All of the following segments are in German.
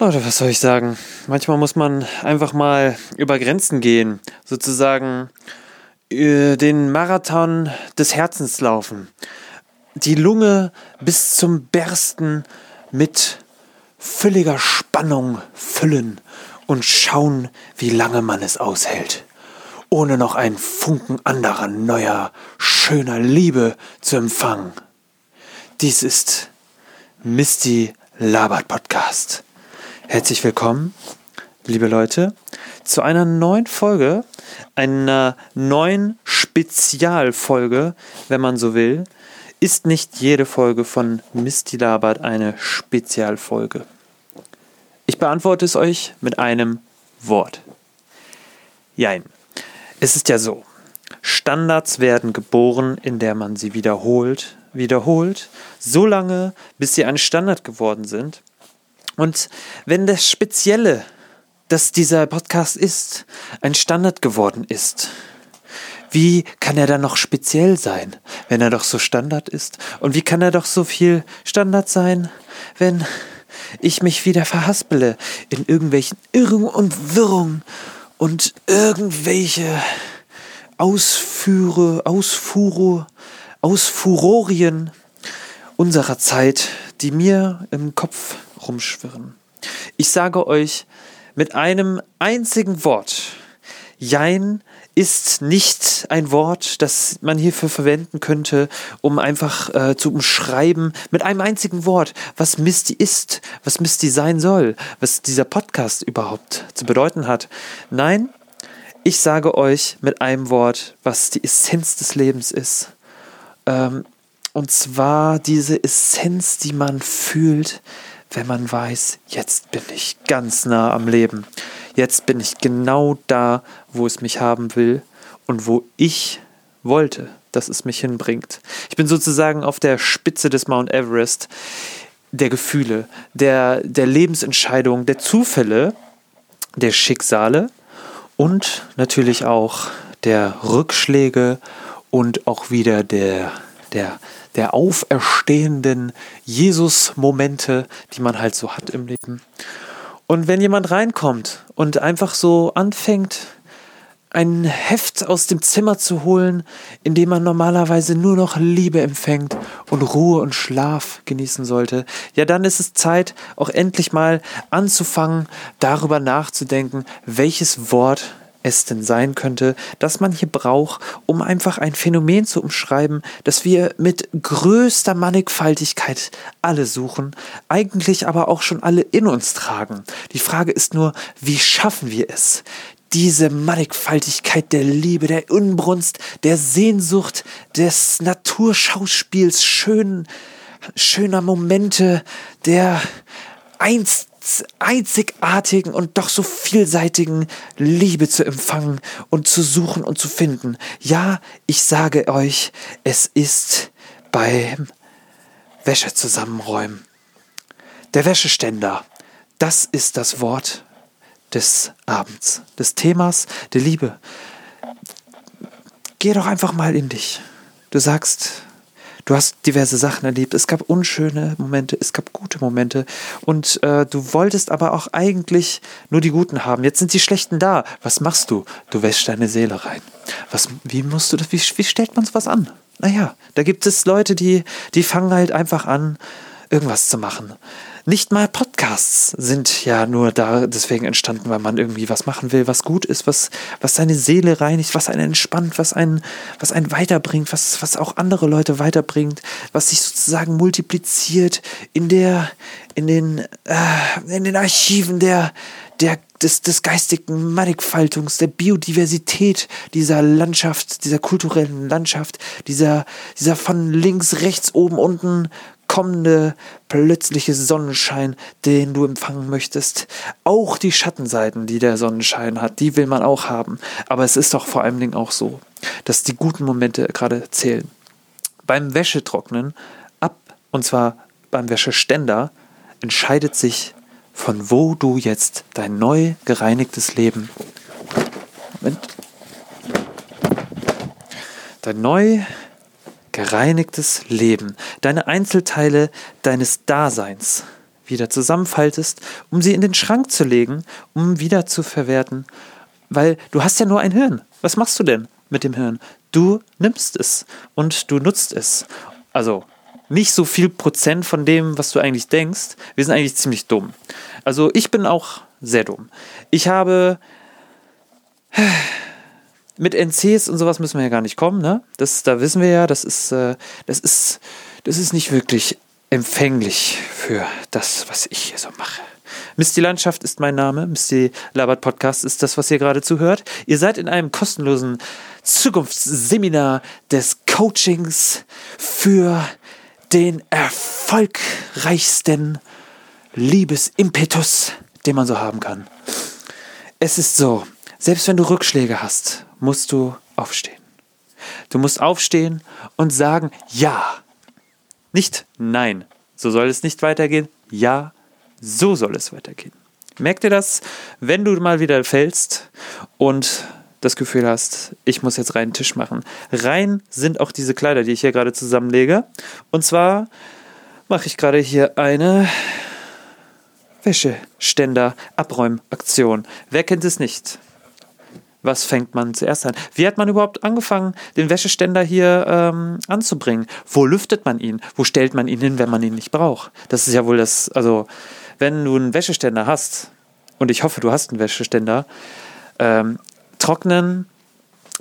Leute, was soll ich sagen? Manchmal muss man einfach mal über Grenzen gehen, sozusagen äh, den Marathon des Herzens laufen, die Lunge bis zum Bersten mit völliger Spannung füllen und schauen, wie lange man es aushält, ohne noch einen Funken anderer, neuer, schöner Liebe zu empfangen. Dies ist Misty Labert Podcast. Herzlich willkommen, liebe Leute, zu einer neuen Folge, einer neuen Spezialfolge, wenn man so will. Ist nicht jede Folge von Misty Labert eine Spezialfolge? Ich beantworte es euch mit einem Wort. Jein. Es ist ja so. Standards werden geboren, in der man sie wiederholt, wiederholt, so lange, bis sie ein Standard geworden sind und wenn das Spezielle, das dieser Podcast ist, ein Standard geworden ist, wie kann er dann noch speziell sein, wenn er doch so Standard ist? Und wie kann er doch so viel Standard sein, wenn ich mich wieder verhaspele in irgendwelchen Irrungen und Wirrungen und irgendwelche Ausführe, Ausfuhre, Ausfurorien unserer Zeit, die mir im Kopf rumschwirren. Ich sage euch mit einem einzigen Wort, Jein ist nicht ein Wort, das man hierfür verwenden könnte, um einfach äh, zu umschreiben mit einem einzigen Wort, was Misty ist, was Misty sein soll, was dieser Podcast überhaupt zu bedeuten hat. Nein, ich sage euch mit einem Wort, was die Essenz des Lebens ist. Ähm, und zwar diese Essenz, die man fühlt, wenn man weiß, jetzt bin ich ganz nah am Leben. Jetzt bin ich genau da, wo es mich haben will und wo ich wollte, dass es mich hinbringt. Ich bin sozusagen auf der Spitze des Mount Everest der Gefühle, der, der Lebensentscheidungen, der Zufälle, der Schicksale und natürlich auch der Rückschläge und auch wieder der, der der auferstehenden Jesus-Momente, die man halt so hat im Leben. Und wenn jemand reinkommt und einfach so anfängt, ein Heft aus dem Zimmer zu holen, in dem man normalerweise nur noch Liebe empfängt und Ruhe und Schlaf genießen sollte, ja dann ist es Zeit, auch endlich mal anzufangen, darüber nachzudenken, welches Wort es denn sein könnte, das man hier braucht, um einfach ein Phänomen zu umschreiben, das wir mit größter Mannigfaltigkeit alle suchen, eigentlich aber auch schon alle in uns tragen. Die Frage ist nur, wie schaffen wir es? diese Mannigfaltigkeit der Liebe, der Unbrunst, der Sehnsucht, des Naturschauspiels, schön, schöner Momente, der einst einzigartigen und doch so vielseitigen Liebe zu empfangen und zu suchen und zu finden. Ja, ich sage euch, es ist beim Wäsche zusammenräumen. Der Wäscheständer, das ist das Wort des Abends, des Themas der Liebe. Geh doch einfach mal in dich. Du sagst, Du hast diverse Sachen erlebt. Es gab unschöne Momente, es gab gute Momente. Und äh, du wolltest aber auch eigentlich nur die guten haben. Jetzt sind die schlechten da. Was machst du? Du wäschst deine Seele rein. Was, wie musst du das, wie, wie stellt man sowas an? Naja, da gibt es Leute, die, die fangen halt einfach an, irgendwas zu machen. Nicht mal Podcasts sind ja nur da deswegen entstanden, weil man irgendwie was machen will, was gut ist, was, was seine Seele reinigt, was einen entspannt, was einen, was einen weiterbringt, was, was auch andere Leute weiterbringt, was sich sozusagen multipliziert in der, in den, äh, in den Archiven der, der, des, des geistigen Mannigfaltungs, der Biodiversität dieser Landschaft, dieser kulturellen Landschaft, dieser, dieser von links, rechts, oben, unten kommende plötzliche Sonnenschein, den du empfangen möchtest. Auch die Schattenseiten, die der Sonnenschein hat, die will man auch haben. Aber es ist doch vor allen Dingen auch so, dass die guten Momente gerade zählen. Beim Wäschetrocknen ab, und zwar beim Wäscheständer, entscheidet sich, von wo du jetzt dein neu gereinigtes Leben, Moment, dein neu gereinigtes Leben, deine Einzelteile deines Daseins wieder zusammenfaltest, um sie in den Schrank zu legen, um wieder zu verwerten. Weil du hast ja nur ein Hirn. Was machst du denn mit dem Hirn? Du nimmst es und du nutzt es. Also nicht so viel Prozent von dem, was du eigentlich denkst. Wir sind eigentlich ziemlich dumm. Also ich bin auch sehr dumm. Ich habe mit NCs und sowas müssen wir ja gar nicht kommen, ne? Das, da wissen wir ja, das ist, äh, das ist, das ist nicht wirklich empfänglich für das, was ich hier so mache. Misty Landschaft ist mein Name. Misty Labert Podcast ist das, was ihr gerade zuhört. Ihr seid in einem kostenlosen Zukunftsseminar des Coachings für den erfolgreichsten Liebesimpetus, den man so haben kann. Es ist so, selbst wenn du Rückschläge hast, musst du aufstehen. Du musst aufstehen und sagen, ja. Nicht nein. So soll es nicht weitergehen. Ja, so soll es weitergehen. Merk dir das, wenn du mal wieder fällst und das Gefühl hast, ich muss jetzt rein Tisch machen. Rein sind auch diese Kleider, die ich hier gerade zusammenlege. Und zwar mache ich gerade hier eine Wäscheständer-Abräumaktion. Wer kennt es nicht? Was fängt man zuerst an? Wie hat man überhaupt angefangen, den Wäscheständer hier ähm, anzubringen? Wo lüftet man ihn? Wo stellt man ihn hin, wenn man ihn nicht braucht? Das ist ja wohl das, also wenn du einen Wäscheständer hast, und ich hoffe, du hast einen Wäscheständer, ähm, trocknen,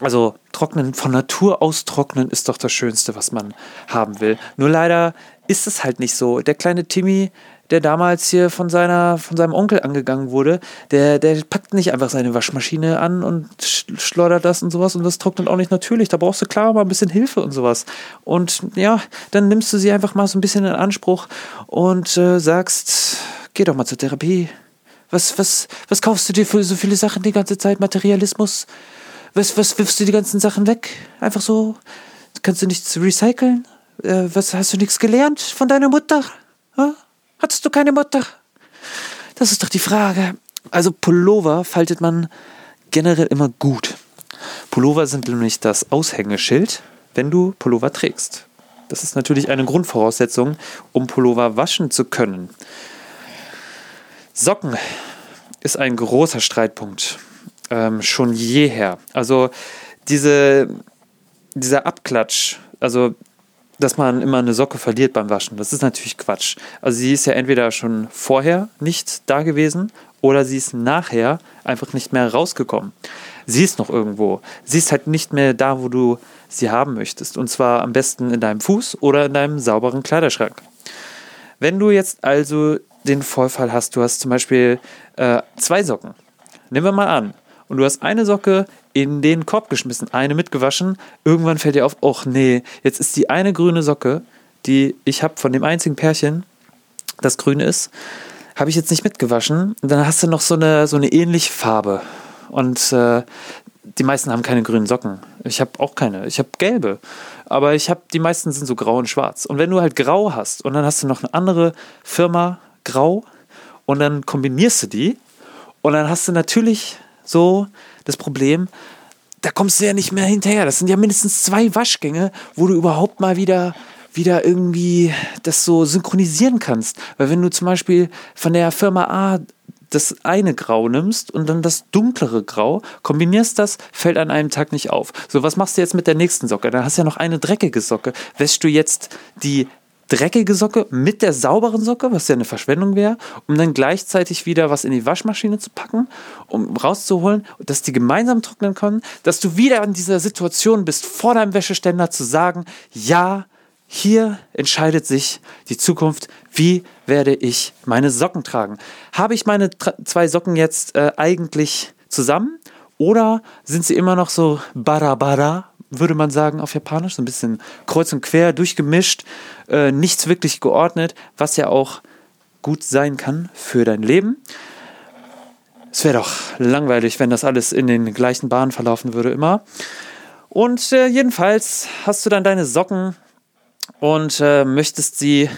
also trocknen, von Natur aus trocknen ist doch das Schönste, was man haben will. Nur leider ist es halt nicht so. Der kleine Timmy, der damals hier von, seiner, von seinem Onkel angegangen wurde, der, der packt nicht einfach seine Waschmaschine an und schleudert das und sowas und das trocknet auch nicht natürlich. Da brauchst du klar mal ein bisschen Hilfe und sowas. Und ja, dann nimmst du sie einfach mal so ein bisschen in Anspruch und äh, sagst, geh doch mal zur Therapie. Was, was, was kaufst du dir für so viele Sachen die ganze Zeit? Materialismus? Was, was wirfst du die ganzen Sachen weg? Einfach so? Kannst du nichts recyceln? Äh, was hast du nichts gelernt von deiner Mutter? Ha? Hattest du keine Mutter? Das ist doch die Frage. Also Pullover faltet man generell immer gut. Pullover sind nämlich das Aushängeschild, wenn du Pullover trägst. Das ist natürlich eine Grundvoraussetzung, um Pullover waschen zu können. Socken ist ein großer Streitpunkt. Ähm, schon jeher. Also diese, dieser Abklatsch, also dass man immer eine Socke verliert beim Waschen, das ist natürlich Quatsch. Also sie ist ja entweder schon vorher nicht da gewesen oder sie ist nachher einfach nicht mehr rausgekommen. Sie ist noch irgendwo. Sie ist halt nicht mehr da, wo du sie haben möchtest. Und zwar am besten in deinem Fuß oder in deinem sauberen Kleiderschrank. Wenn du jetzt also den Vorfall hast, du hast zum Beispiel äh, zwei Socken. Nehmen wir mal an. Und du hast eine Socke in den Korb geschmissen, eine mitgewaschen. Irgendwann fällt dir auf, ach nee, jetzt ist die eine grüne Socke, die ich habe von dem einzigen Pärchen, das grün ist, habe ich jetzt nicht mitgewaschen. Und dann hast du noch so eine, so eine ähnliche Farbe. Und äh, die meisten haben keine grünen Socken. Ich habe auch keine. Ich habe gelbe. Aber ich habe, die meisten sind so grau und schwarz. Und wenn du halt grau hast und dann hast du noch eine andere Firma, grau und dann kombinierst du die und dann hast du natürlich so das Problem, da kommst du ja nicht mehr hinterher. Das sind ja mindestens zwei Waschgänge, wo du überhaupt mal wieder wieder irgendwie das so synchronisieren kannst. Weil wenn du zum Beispiel von der Firma A das eine Grau nimmst und dann das dunklere Grau, kombinierst das, fällt an einem Tag nicht auf. So, was machst du jetzt mit der nächsten Socke? Dann hast du ja noch eine dreckige Socke. Wäschst du jetzt die dreckige Socke mit der sauberen Socke, was ja eine Verschwendung wäre, um dann gleichzeitig wieder was in die Waschmaschine zu packen, um rauszuholen, dass die gemeinsam trocknen können, dass du wieder in dieser Situation bist, vor deinem Wäscheständer zu sagen, ja, hier entscheidet sich die Zukunft, wie werde ich meine Socken tragen. Habe ich meine zwei Socken jetzt äh, eigentlich zusammen oder sind sie immer noch so barabara, würde man sagen auf Japanisch, so ein bisschen kreuz und quer, durchgemischt, äh, nichts wirklich geordnet, was ja auch gut sein kann für dein Leben. Es wäre doch langweilig, wenn das alles in den gleichen Bahnen verlaufen würde immer. Und äh, jedenfalls hast du dann deine Socken und äh, möchtest sie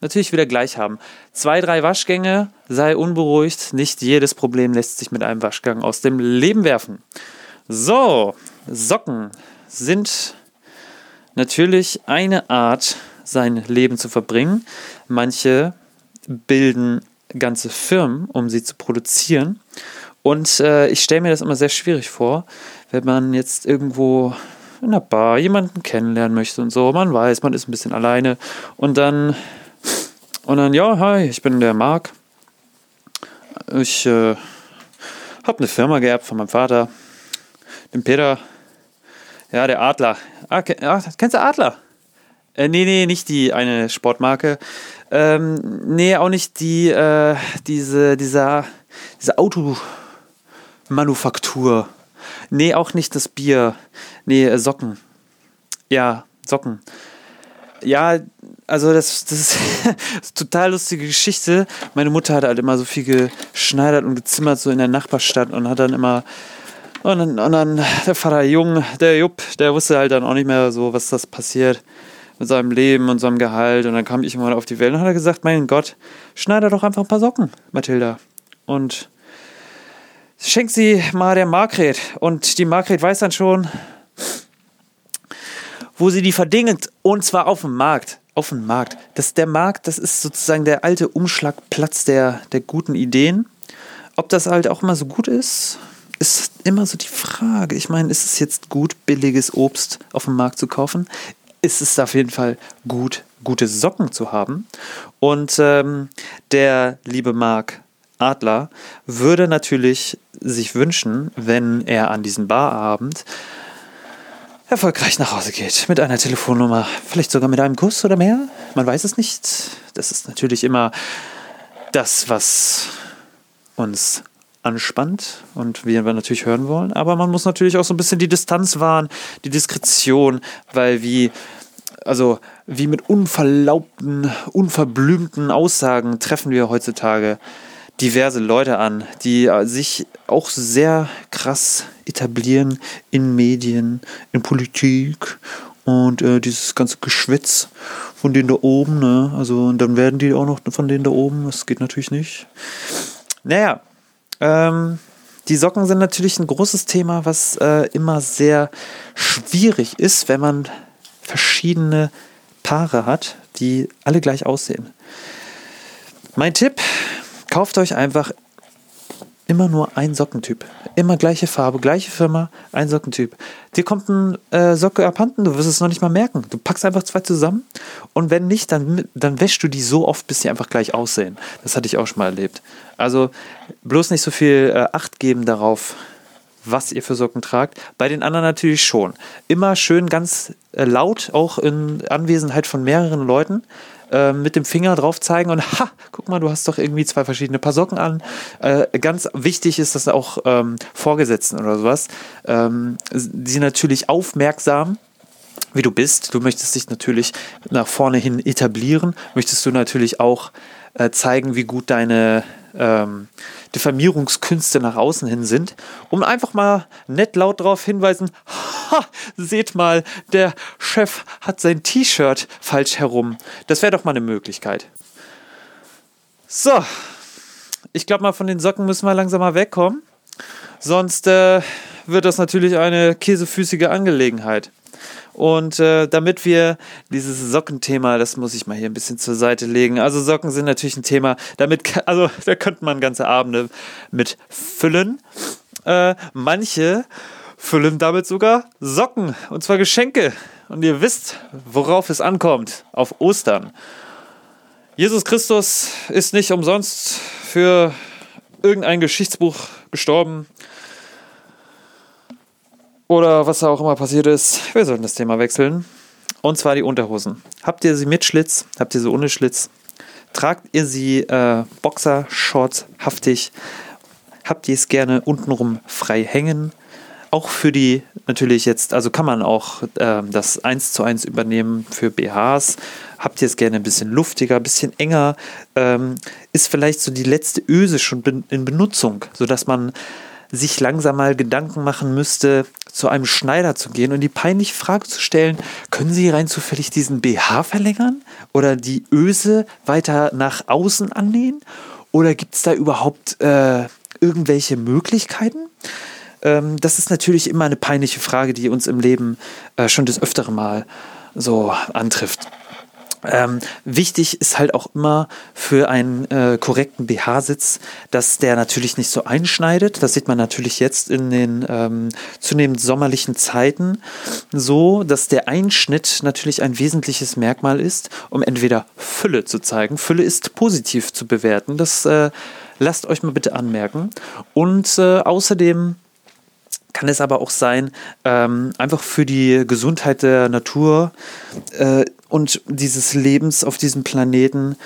natürlich wieder gleich haben. Zwei, drei Waschgänge, sei unberuhigt. Nicht jedes Problem lässt sich mit einem Waschgang aus dem Leben werfen. So, Socken sind natürlich eine Art, sein Leben zu verbringen. Manche bilden ganze Firmen, um sie zu produzieren. Und äh, ich stelle mir das immer sehr schwierig vor, wenn man jetzt irgendwo in der Bar jemanden kennenlernen möchte und so. Man weiß, man ist ein bisschen alleine. Und dann, und dann, ja, hi, ich bin der Marc. Ich äh, habe eine Firma geerbt von meinem Vater, dem Peter. Ja, der Adler. Ah, ah kennst du Adler? Äh, nee, nee, nicht die eine Sportmarke. Ähm, nee, auch nicht die, äh, diese, dieser, diese Automanufaktur. Nee, auch nicht das Bier. Nee, äh, Socken. Ja, Socken. Ja, also das, das ist, total lustige Geschichte. Meine Mutter hat halt immer so viel geschneidert und gezimmert so in der Nachbarstadt und hat dann immer und dann, und dann der Vater Jung, der Jupp, der wusste halt dann auch nicht mehr so, was das passiert mit seinem Leben und seinem Gehalt. Und dann kam ich mal auf die Welt und hat gesagt, mein Gott, schneide doch einfach ein paar Socken, Mathilda. Und schenk sie mal der Margret. Und die Margret weiß dann schon, wo sie die verdingt. Und zwar auf dem Markt. Auf dem Markt. Das, der Markt, das ist sozusagen der alte Umschlagplatz der, der guten Ideen. Ob das halt auch immer so gut ist, ist immer so die Frage. Ich meine, ist es jetzt gut, billiges Obst auf dem Markt zu kaufen? Ist es auf jeden Fall gut, gute Socken zu haben? Und ähm, der liebe Marc Adler würde natürlich sich wünschen, wenn er an diesem Barabend erfolgreich nach Hause geht. Mit einer Telefonnummer, vielleicht sogar mit einem Kuss oder mehr. Man weiß es nicht. Das ist natürlich immer das, was uns anspannt und wir natürlich hören wollen. Aber man muss natürlich auch so ein bisschen die Distanz wahren, die Diskretion, weil wie, also wie mit unverlaubten, unverblümten Aussagen treffen wir heutzutage diverse Leute an, die äh, sich auch sehr krass etablieren in Medien, in Politik und äh, dieses ganze Geschwätz von denen da oben, ne? Also, und dann werden die auch noch von denen da oben, das geht natürlich nicht. Naja, ähm, die Socken sind natürlich ein großes Thema, was äh, immer sehr schwierig ist, wenn man verschiedene Paare hat, die alle gleich aussehen. Mein Tipp, kauft euch einfach immer nur ein Sockentyp. Immer gleiche Farbe, gleiche Firma, ein Sockentyp. Dir kommt ein äh, Socke abhanden, du wirst es noch nicht mal merken. Du packst einfach zwei zusammen und wenn nicht, dann, dann wäschst du die so oft, bis sie einfach gleich aussehen. Das hatte ich auch schon mal erlebt. Also bloß nicht so viel äh, Acht geben darauf, was ihr für Socken tragt. Bei den anderen natürlich schon. Immer schön ganz äh, laut, auch in Anwesenheit von mehreren Leuten äh, mit dem Finger drauf zeigen und ha, guck mal, du hast doch irgendwie zwei verschiedene Paar Socken an. Äh, ganz wichtig ist das auch ähm, Vorgesetzten oder sowas. Ähm, sie natürlich aufmerksam wie du bist. Du möchtest dich natürlich nach vorne hin etablieren. Möchtest du natürlich auch äh, zeigen, wie gut deine ähm, Diffamierungskünste nach außen hin sind, um einfach mal nett laut darauf hinweisen, ha, seht mal, der Chef hat sein T-Shirt falsch herum. Das wäre doch mal eine Möglichkeit. So, ich glaube mal, von den Socken müssen wir langsam mal wegkommen. Sonst äh, wird das natürlich eine käsefüßige Angelegenheit. Und äh, damit wir dieses Sockenthema, das muss ich mal hier ein bisschen zur Seite legen. Also Socken sind natürlich ein Thema, damit, also da könnte man ganze Abende mit füllen. Äh, manche füllen damit sogar Socken, und zwar Geschenke. Und ihr wisst, worauf es ankommt, auf Ostern. Jesus Christus ist nicht umsonst für irgendein Geschichtsbuch gestorben, oder was auch immer passiert ist. Wir sollten das Thema wechseln. Und zwar die Unterhosen. Habt ihr sie mit Schlitz? Habt ihr sie ohne Schlitz? Tragt ihr sie äh, Boxer, Shorts, haftig? Habt ihr es gerne untenrum frei hängen? Auch für die natürlich jetzt, also kann man auch äh, das 1 zu 1 übernehmen für BHs. Habt ihr es gerne ein bisschen luftiger, ein bisschen enger? Ähm, ist vielleicht so die letzte Öse schon in Benutzung, sodass man sich langsam mal Gedanken machen müsste, zu einem Schneider zu gehen und die peinliche Frage zu stellen, können Sie rein zufällig diesen BH verlängern oder die Öse weiter nach außen annähen? Oder gibt es da überhaupt äh, irgendwelche Möglichkeiten? Ähm, das ist natürlich immer eine peinliche Frage, die uns im Leben äh, schon das öftere Mal so antrifft. Ähm, wichtig ist halt auch immer für einen äh, korrekten BH-Sitz, dass der natürlich nicht so einschneidet. Das sieht man natürlich jetzt in den ähm, zunehmend sommerlichen Zeiten so, dass der Einschnitt natürlich ein wesentliches Merkmal ist, um entweder Fülle zu zeigen. Fülle ist positiv zu bewerten. Das äh, lasst euch mal bitte anmerken. Und äh, außerdem kann es aber auch sein, ähm, einfach für die Gesundheit der Natur äh, und dieses Lebens auf diesem Planeten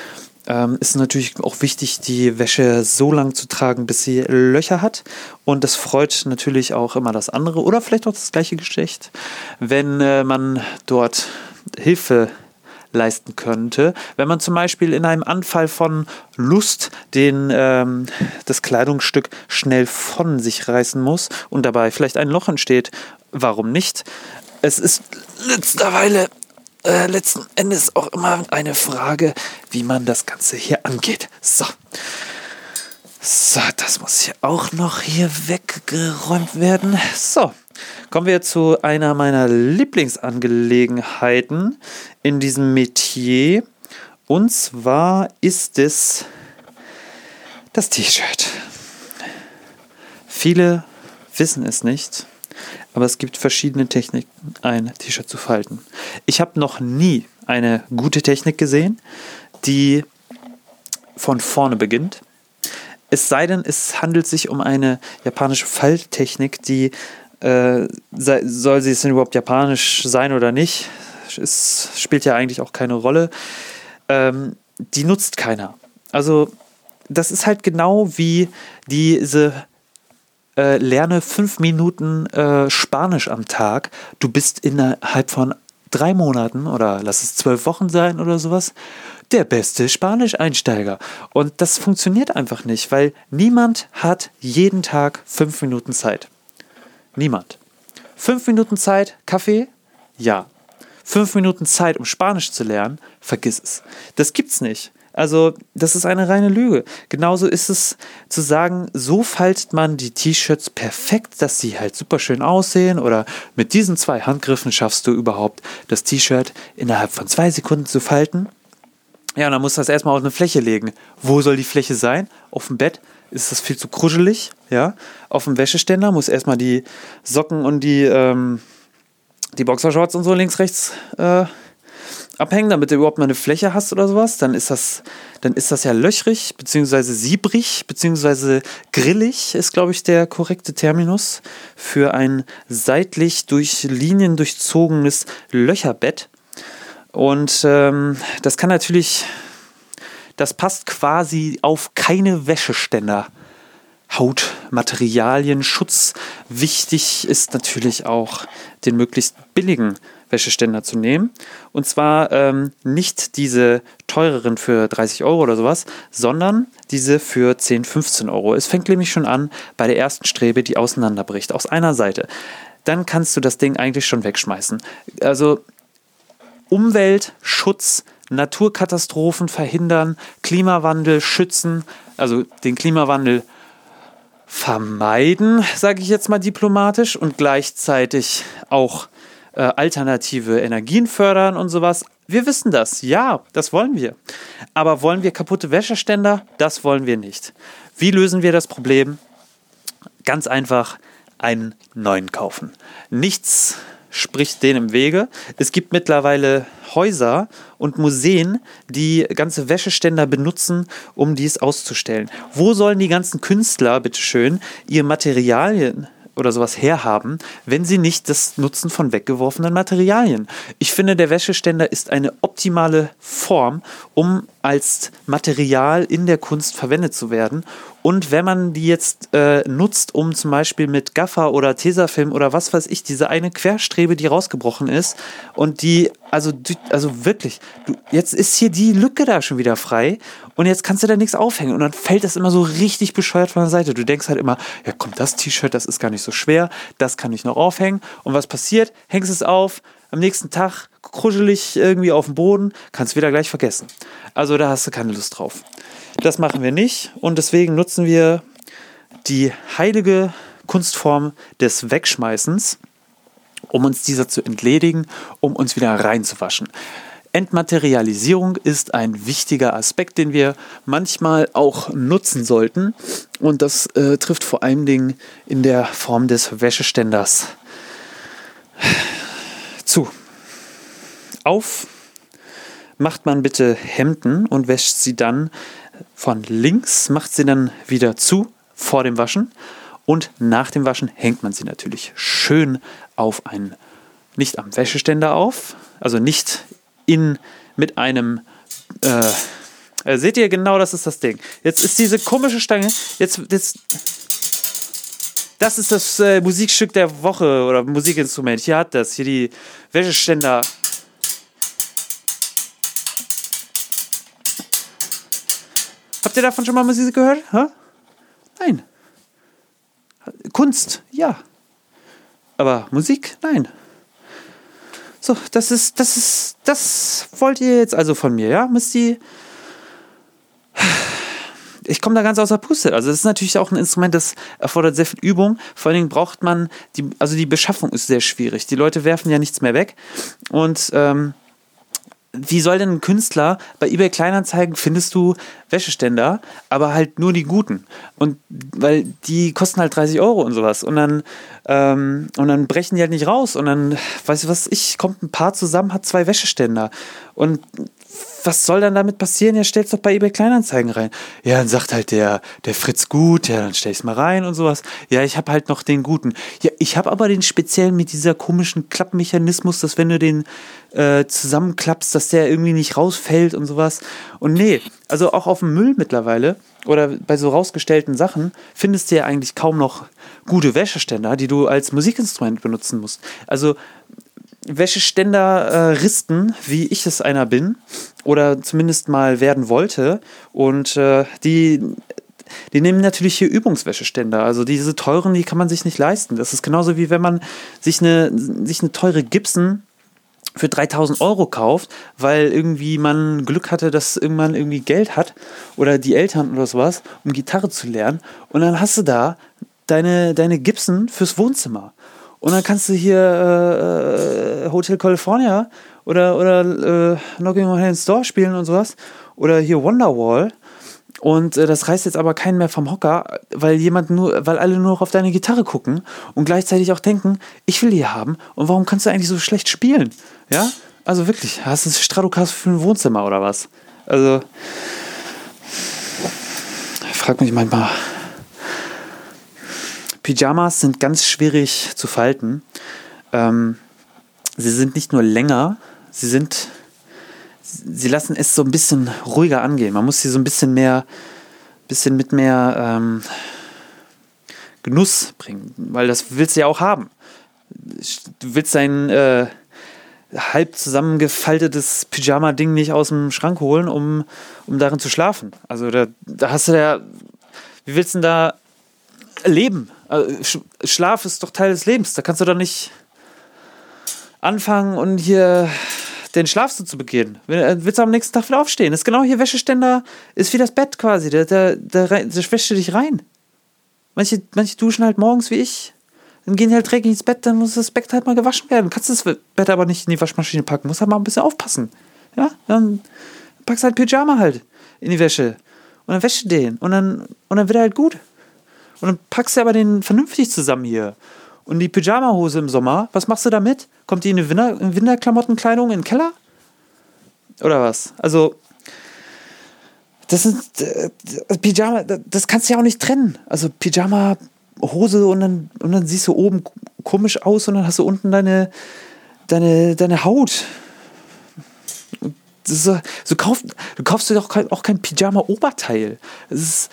ähm, ist natürlich auch wichtig, die Wäsche so lang zu tragen, bis sie Löcher hat. Und das freut natürlich auch immer das andere oder vielleicht auch das gleiche Geschlecht, wenn äh, man dort Hilfe leisten könnte. Wenn man zum Beispiel in einem Anfall von Lust den, ähm, das Kleidungsstück schnell von sich reißen muss und dabei vielleicht ein Loch entsteht, warum nicht? Es ist letzterweile äh, letzten Endes auch immer eine Frage, wie man das Ganze hier angeht. So. So, das muss hier auch noch hier weggeräumt werden. So, kommen wir zu einer meiner Lieblingsangelegenheiten in diesem Metier. Und zwar ist es das T-Shirt. Viele wissen es nicht, aber es gibt verschiedene Techniken, ein T-Shirt zu falten. Ich habe noch nie eine gute Technik gesehen, die von vorne beginnt. Es sei denn, es handelt sich um eine japanische Falttechnik, die äh, sei, soll sie es denn überhaupt japanisch sein oder nicht? Es spielt ja eigentlich auch keine Rolle. Ähm, die nutzt keiner. Also, das ist halt genau wie diese äh, lerne fünf Minuten äh, Spanisch am Tag. Du bist innerhalb von drei Monaten oder lass es zwölf Wochen sein oder sowas der beste Spanisch-Einsteiger. Und das funktioniert einfach nicht, weil niemand hat jeden Tag fünf Minuten Zeit. Niemand. Fünf Minuten Zeit, Kaffee? Ja. Fünf Minuten Zeit, um Spanisch zu lernen? Vergiss es. Das gibt's nicht. Also, das ist eine reine Lüge. Genauso ist es zu sagen, so faltet man die T-Shirts perfekt, dass sie halt super schön aussehen oder mit diesen zwei Handgriffen schaffst du überhaupt das T-Shirt innerhalb von zwei Sekunden zu falten. Ja, und dann musst du das erstmal auf eine Fläche legen. Wo soll die Fläche sein? Auf dem Bett? Ist das viel zu kuschelig? Ja. Auf dem Wäscheständer muss erstmal die Socken und die, ähm, die Boxershorts und so links, rechts äh, abhängen, damit du überhaupt mal eine Fläche hast oder sowas, dann ist das, dann ist das ja löchrig, beziehungsweise siebrig, beziehungsweise grillig, ist, glaube ich, der korrekte Terminus für ein seitlich durch Linien durchzogenes Löcherbett. Und ähm, das kann natürlich, das passt quasi auf keine Wäscheständer. Hautmaterialien, Schutz. Wichtig ist natürlich auch, den möglichst billigen Wäscheständer zu nehmen. Und zwar ähm, nicht diese teureren für 30 Euro oder sowas, sondern diese für 10, 15 Euro. Es fängt nämlich schon an bei der ersten Strebe, die auseinanderbricht, aus einer Seite. Dann kannst du das Ding eigentlich schon wegschmeißen. Also Umweltschutz, Naturkatastrophen verhindern, Klimawandel schützen, also den Klimawandel vermeiden, sage ich jetzt mal diplomatisch, und gleichzeitig auch äh, alternative Energien fördern und sowas. Wir wissen das, ja, das wollen wir. Aber wollen wir kaputte Wäscheständer? Das wollen wir nicht. Wie lösen wir das Problem? Ganz einfach einen neuen kaufen. Nichts spricht denen im Wege. Es gibt mittlerweile Häuser und Museen, die ganze Wäscheständer benutzen, um dies auszustellen. Wo sollen die ganzen Künstler, bitteschön, ihre Materialien oder sowas herhaben, wenn sie nicht das nutzen von weggeworfenen Materialien. Ich finde, der Wäscheständer ist eine optimale Form, um als Material in der Kunst verwendet zu werden. Und wenn man die jetzt äh, nutzt, um zum Beispiel mit Gaffer oder Tesafilm oder was weiß ich, diese eine Querstrebe, die rausgebrochen ist und die, also, also wirklich, du, jetzt ist hier die Lücke da schon wieder frei und jetzt kannst du da nichts aufhängen und dann fällt das immer so richtig bescheuert von der Seite. Du denkst halt immer, ja komm, das T-Shirt, das ist gar nicht so schwer, das kann ich noch aufhängen. Und was passiert? Hängst es auf, am nächsten Tag kruschelig irgendwie auf dem Boden, kannst wieder gleich vergessen. Also da hast du keine Lust drauf. Das machen wir nicht und deswegen nutzen wir die heilige Kunstform des Wegschmeißens, um uns dieser zu entledigen, um uns wieder reinzuwaschen. Entmaterialisierung ist ein wichtiger Aspekt, den wir manchmal auch nutzen sollten. Und das äh, trifft vor allen Dingen in der Form des Wäscheständers zu. Auf macht man bitte Hemden und wäscht sie dann von links, macht sie dann wieder zu vor dem Waschen und nach dem Waschen hängt man sie natürlich schön auf einen, nicht am Wäscheständer auf, also nicht in, mit einem, äh, äh, seht ihr genau, das ist das Ding. Jetzt ist diese komische Stange, jetzt, jetzt, das ist das äh, Musikstück der Woche oder Musikinstrument. Hier hat das, hier die Wäscheständer. Habt ihr davon schon mal Musik gehört? Ha? Nein. Kunst, ja. Aber Musik, nein. So, das ist, das ist, das wollt ihr jetzt also von mir, ja? Müsst ihr. Ich komme da ganz außer Puste. Also, das ist natürlich auch ein Instrument, das erfordert sehr viel Übung. Vor allen Dingen braucht man, die, also die Beschaffung ist sehr schwierig. Die Leute werfen ja nichts mehr weg. Und ähm, wie soll denn ein Künstler bei eBay Kleinanzeigen findest du Wäscheständer, aber halt nur die guten? Und weil die kosten halt 30 Euro und sowas. Und dann ähm, und dann brechen die halt nicht raus. Und dann weißt du was ich kommt ein Paar zusammen hat zwei Wäscheständer. Und was soll dann damit passieren? Ja, stell's doch bei eBay Kleinanzeigen rein. Ja, dann sagt halt der, der Fritz gut, ja, dann stell ich's mal rein und sowas. Ja, ich habe halt noch den guten. Ja, ich habe aber den speziellen mit dieser komischen Klappmechanismus, dass wenn du den äh, zusammenklappst, dass der irgendwie nicht rausfällt und sowas. Und nee, also auch auf dem Müll mittlerweile oder bei so rausgestellten Sachen findest du ja eigentlich kaum noch gute Wäscheständer, die du als Musikinstrument benutzen musst. Also Wäscheständer-Risten, äh, wie ich es einer bin, oder zumindest mal werden wollte. Und äh, die, die nehmen natürlich hier Übungswäscheständer. Also diese teuren, die kann man sich nicht leisten. Das ist genauso wie wenn man sich eine, sich eine teure Gibson für 3000 Euro kauft, weil irgendwie man Glück hatte, dass irgendwann irgendwie Geld hat oder die Eltern oder sowas, um Gitarre zu lernen. Und dann hast du da deine, deine Gibson fürs Wohnzimmer. Und dann kannst du hier äh, äh, Hotel California oder, oder äh, Knocking on Heaven's Door spielen und sowas. Oder hier Wonderwall. Und äh, das reißt jetzt aber keinen mehr vom Hocker, weil jemand nur, weil alle nur noch auf deine Gitarre gucken und gleichzeitig auch denken, ich will die haben. Und warum kannst du eigentlich so schlecht spielen? Ja? Also wirklich, hast du ein Stratocaster für ein Wohnzimmer oder was? Also, frag mich manchmal, Pyjamas sind ganz schwierig zu falten. Ähm, sie sind nicht nur länger, sie sind, sie lassen es so ein bisschen ruhiger angehen. Man muss sie so ein bisschen mehr, bisschen mit mehr ähm, Genuss bringen, weil das willst du ja auch haben. Du willst dein äh, halb zusammengefaltetes Pyjama-Ding nicht aus dem Schrank holen, um, um darin zu schlafen. Also da, da hast du ja, wie willst du denn da leben? Also, Schlaf ist doch Teil des Lebens. Da kannst du doch nicht anfangen und hier den Schlaf so zu begehen. Äh, willst du am nächsten Tag wieder aufstehen? Das ist genau hier Wäscheständer, ist wie das Bett quasi. Da, da, da, da wäscht du dich rein. Manche, manche duschen halt morgens wie ich. Dann gehen die halt dreckig ins Bett, dann muss das Bett halt mal gewaschen werden. Kannst das Bett aber nicht in die Waschmaschine packen. Muss halt mal ein bisschen aufpassen. Ja, dann packst halt Pyjama halt in die Wäsche. Und dann wäscht du den. Und dann, und dann wird er halt gut. Und dann packst du aber den vernünftig zusammen hier. Und die Pyjama-Hose im Sommer, was machst du damit? Kommt die in eine Winter Winterklamottenkleidung in den Keller? Oder was? Also, das sind äh, Pyjama, das kannst du ja auch nicht trennen. Also Pyjama, Hose und dann, und dann siehst du oben komisch aus und dann hast du unten deine, deine, deine Haut. So, so kauf, du kaufst dir doch auch kein Pyjama-Oberteil. Das ist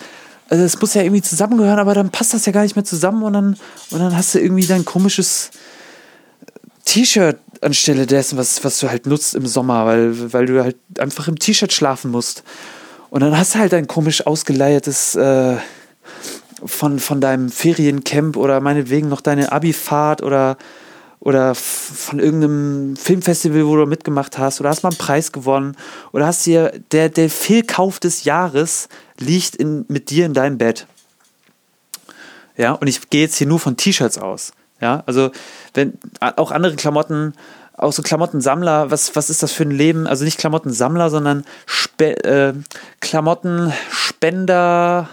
also es muss ja irgendwie zusammengehören, aber dann passt das ja gar nicht mehr zusammen und dann, und dann hast du irgendwie dein komisches T-Shirt anstelle dessen, was, was du halt nutzt im Sommer, weil, weil du halt einfach im T-Shirt schlafen musst. Und dann hast du halt ein komisch ausgeleiertes äh, von, von deinem Feriencamp oder meinetwegen noch deine Abifahrt oder oder von irgendeinem Filmfestival, wo du mitgemacht hast, oder hast mal einen Preis gewonnen, oder hast dir der, der Fehlkauf des Jahres liegt in, mit dir in deinem Bett. Ja, und ich gehe jetzt hier nur von T-Shirts aus. Ja, also wenn auch andere Klamotten auch so Klamottensammler, was, was ist das für ein Leben? Also nicht Klamottensammler, sondern Spe äh, Klamottenspender,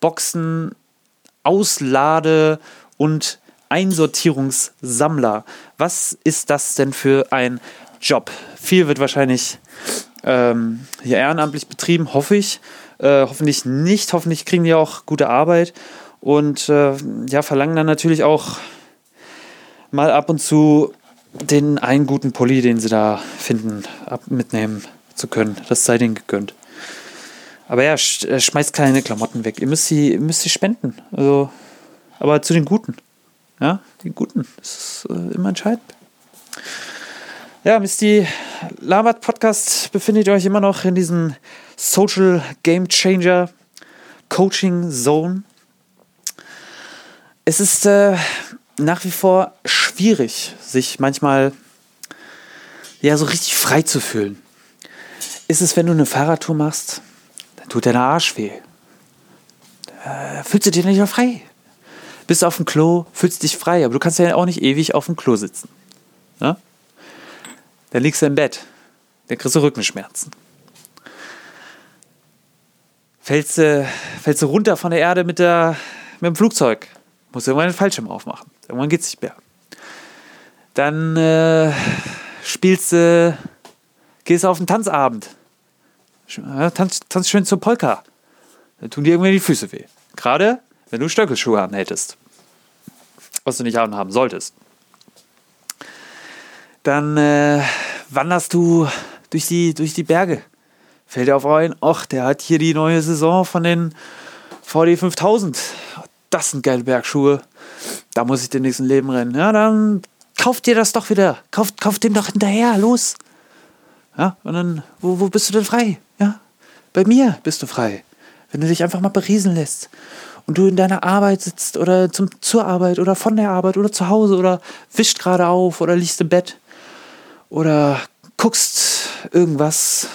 Boxen, Auslade und Einsortierungssammler. Was ist das denn für ein Job? Viel wird wahrscheinlich ähm, hier ehrenamtlich betrieben, hoffe ich. Äh, hoffentlich nicht. Hoffentlich kriegen die auch gute Arbeit und äh, ja, verlangen dann natürlich auch mal ab und zu den einen guten Pulli, den sie da finden, ab mitnehmen zu können. Das sei denen gegönnt. Aber ja, sch schmeißt keine Klamotten weg. Ihr müsst sie, müsst sie spenden. Also, aber zu den Guten. Ja, die Guten. Das ist äh, immer entscheidend. Ja, Misty Labert Podcast befindet ihr euch immer noch in diesem Social Game Changer Coaching Zone. Es ist äh, nach wie vor schwierig, sich manchmal ja so richtig frei zu fühlen. Ist es, wenn du eine Fahrradtour machst, dann tut dein Arsch weh. Äh, fühlst du dich nicht mehr frei? Bist auf dem Klo, fühlst dich frei, aber du kannst ja auch nicht ewig auf dem Klo sitzen. Ja? Dann liegst du im Bett, dann kriegst du Rückenschmerzen. Fällst du, fällst du runter von der Erde mit, der, mit dem Flugzeug, musst du irgendwann den Fallschirm aufmachen. Irgendwann geht es nicht mehr. Dann äh, spielst du, gehst auf einen Tanzabend. Tanz, tanz schön zur Polka. Dann tun dir irgendwie die Füße weh. Gerade wenn du Stöckelschuhe anhättest. Was du nicht anhaben solltest. Dann äh, wanderst du durch die, durch die Berge. Fällt dir auf ein, ach, der hat hier die neue Saison von den VD 5000. Das sind geile Bergschuhe da muss ich den nächsten Leben rennen. Ja, dann kauft dir das doch wieder. Kauft, kauft den doch hinterher, los. Ja, und dann, wo, wo bist du denn frei? Ja, bei mir bist du frei. Wenn du dich einfach mal beriesen lässt und du in deiner Arbeit sitzt oder zum, zur Arbeit oder von der Arbeit oder zu Hause oder wischt gerade auf oder liegst im Bett oder guckst irgendwas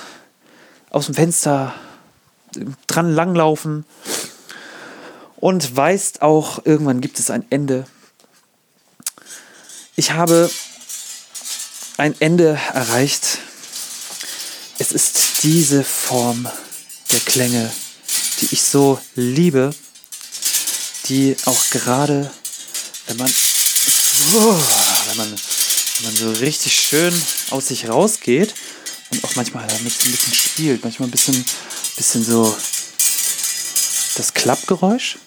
aus dem Fenster dran langlaufen und weißt auch, irgendwann gibt es ein Ende. Ich habe ein Ende erreicht. Es ist diese Form der Klänge, die ich so liebe, die auch gerade, wenn man, oh, wenn man, wenn man so richtig schön aus sich rausgeht und auch manchmal damit ein bisschen spielt, manchmal ein bisschen, bisschen so das Klappgeräusch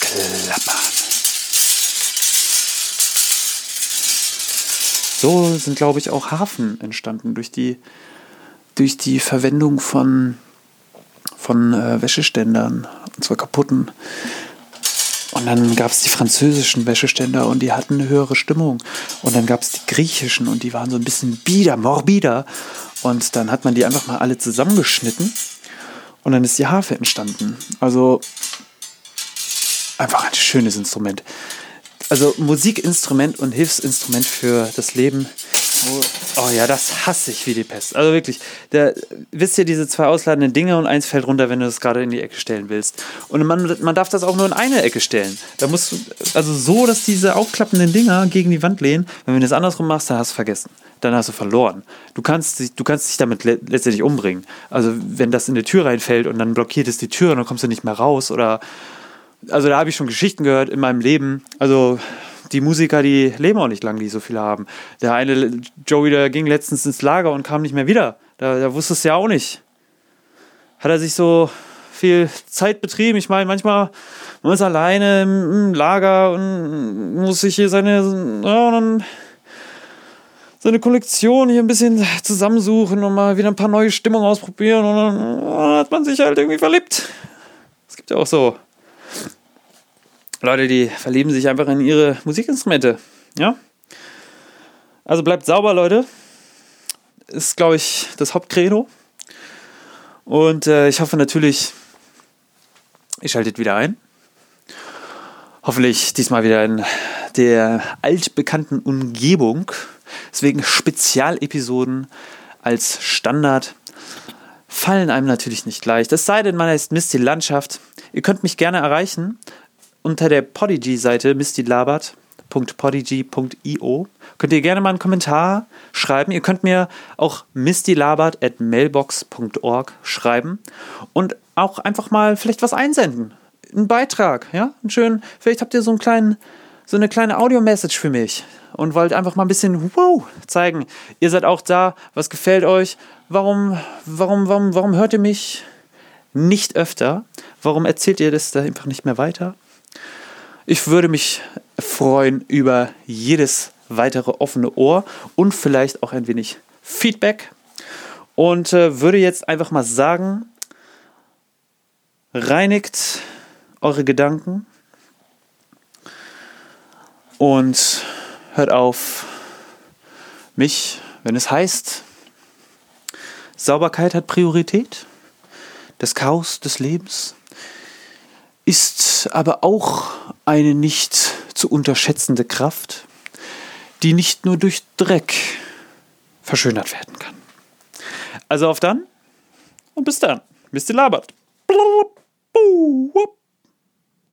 klappern. So sind, glaube ich, auch Hafen entstanden durch die, durch die Verwendung von, von äh, Wäscheständern, und zwar kaputten. Und dann gab es die französischen Wäscheständer und die hatten eine höhere Stimmung. Und dann gab es die griechischen und die waren so ein bisschen bieder, morbider. Und dann hat man die einfach mal alle zusammengeschnitten und dann ist die Harfe entstanden. Also einfach ein schönes Instrument. Also Musikinstrument und Hilfsinstrument für das Leben. Oh, ja, das hasse ich wie die Pest. Also wirklich, der, wisst ihr, diese zwei ausladenden Dinge und eins fällt runter, wenn du das gerade in die Ecke stellen willst. Und man, man darf das auch nur in eine Ecke stellen. Da musst du, also so, dass diese aufklappenden Dinger gegen die Wand lehnen. Wenn du das andersrum machst, dann hast du vergessen. Dann hast du verloren. Du kannst, du kannst dich damit letztendlich umbringen. Also wenn das in die Tür reinfällt und dann blockiert es die Tür und dann kommst du nicht mehr raus oder also da habe ich schon Geschichten gehört in meinem Leben. Also die Musiker, die leben auch nicht lang, die so viele haben. Der eine Joey, der ging letztens ins Lager und kam nicht mehr wieder. Da, da wusste es ja auch nicht. Hat er sich so viel Zeit betrieben? Ich meine, manchmal man ist alleine im, Lager und muss sich hier seine, ja, seine Kollektion hier ein bisschen zusammensuchen und mal wieder ein paar neue Stimmungen ausprobieren und dann hat man sich halt irgendwie verliebt. Es gibt ja auch so Leute, die verlieben sich einfach in ihre Musikinstrumente. Ja? Also bleibt sauber, Leute. Ist, glaube ich, das Hauptcredo. Und äh, ich hoffe natürlich, ihr schaltet wieder ein. Hoffentlich diesmal wieder in der altbekannten Umgebung. Deswegen Spezialepisoden als Standard fallen einem natürlich nicht leicht. Es sei denn, man ist Mist die Landschaft. Ihr könnt mich gerne erreichen unter der Podigy-Seite mistylabert.podigy.io. Könnt ihr gerne mal einen Kommentar schreiben. Ihr könnt mir auch mistylabert.mailbox.org schreiben und auch einfach mal vielleicht was einsenden. Einen Beitrag, ja? Einen schönen, vielleicht habt ihr so einen kleinen, so eine kleine Audio-Message für mich und wollt einfach mal ein bisschen wow zeigen. Ihr seid auch da, was gefällt euch? Warum, warum, warum, warum hört ihr mich nicht öfter? Warum erzählt ihr das da einfach nicht mehr weiter? Ich würde mich freuen über jedes weitere offene Ohr und vielleicht auch ein wenig Feedback. Und äh, würde jetzt einfach mal sagen, reinigt eure Gedanken und hört auf mich, wenn es heißt, Sauberkeit hat Priorität, das Chaos des Lebens ist aber auch eine nicht zu unterschätzende Kraft, die nicht nur durch Dreck verschönert werden kann. Also auf dann und bis dann. Mr. Labert. Blub.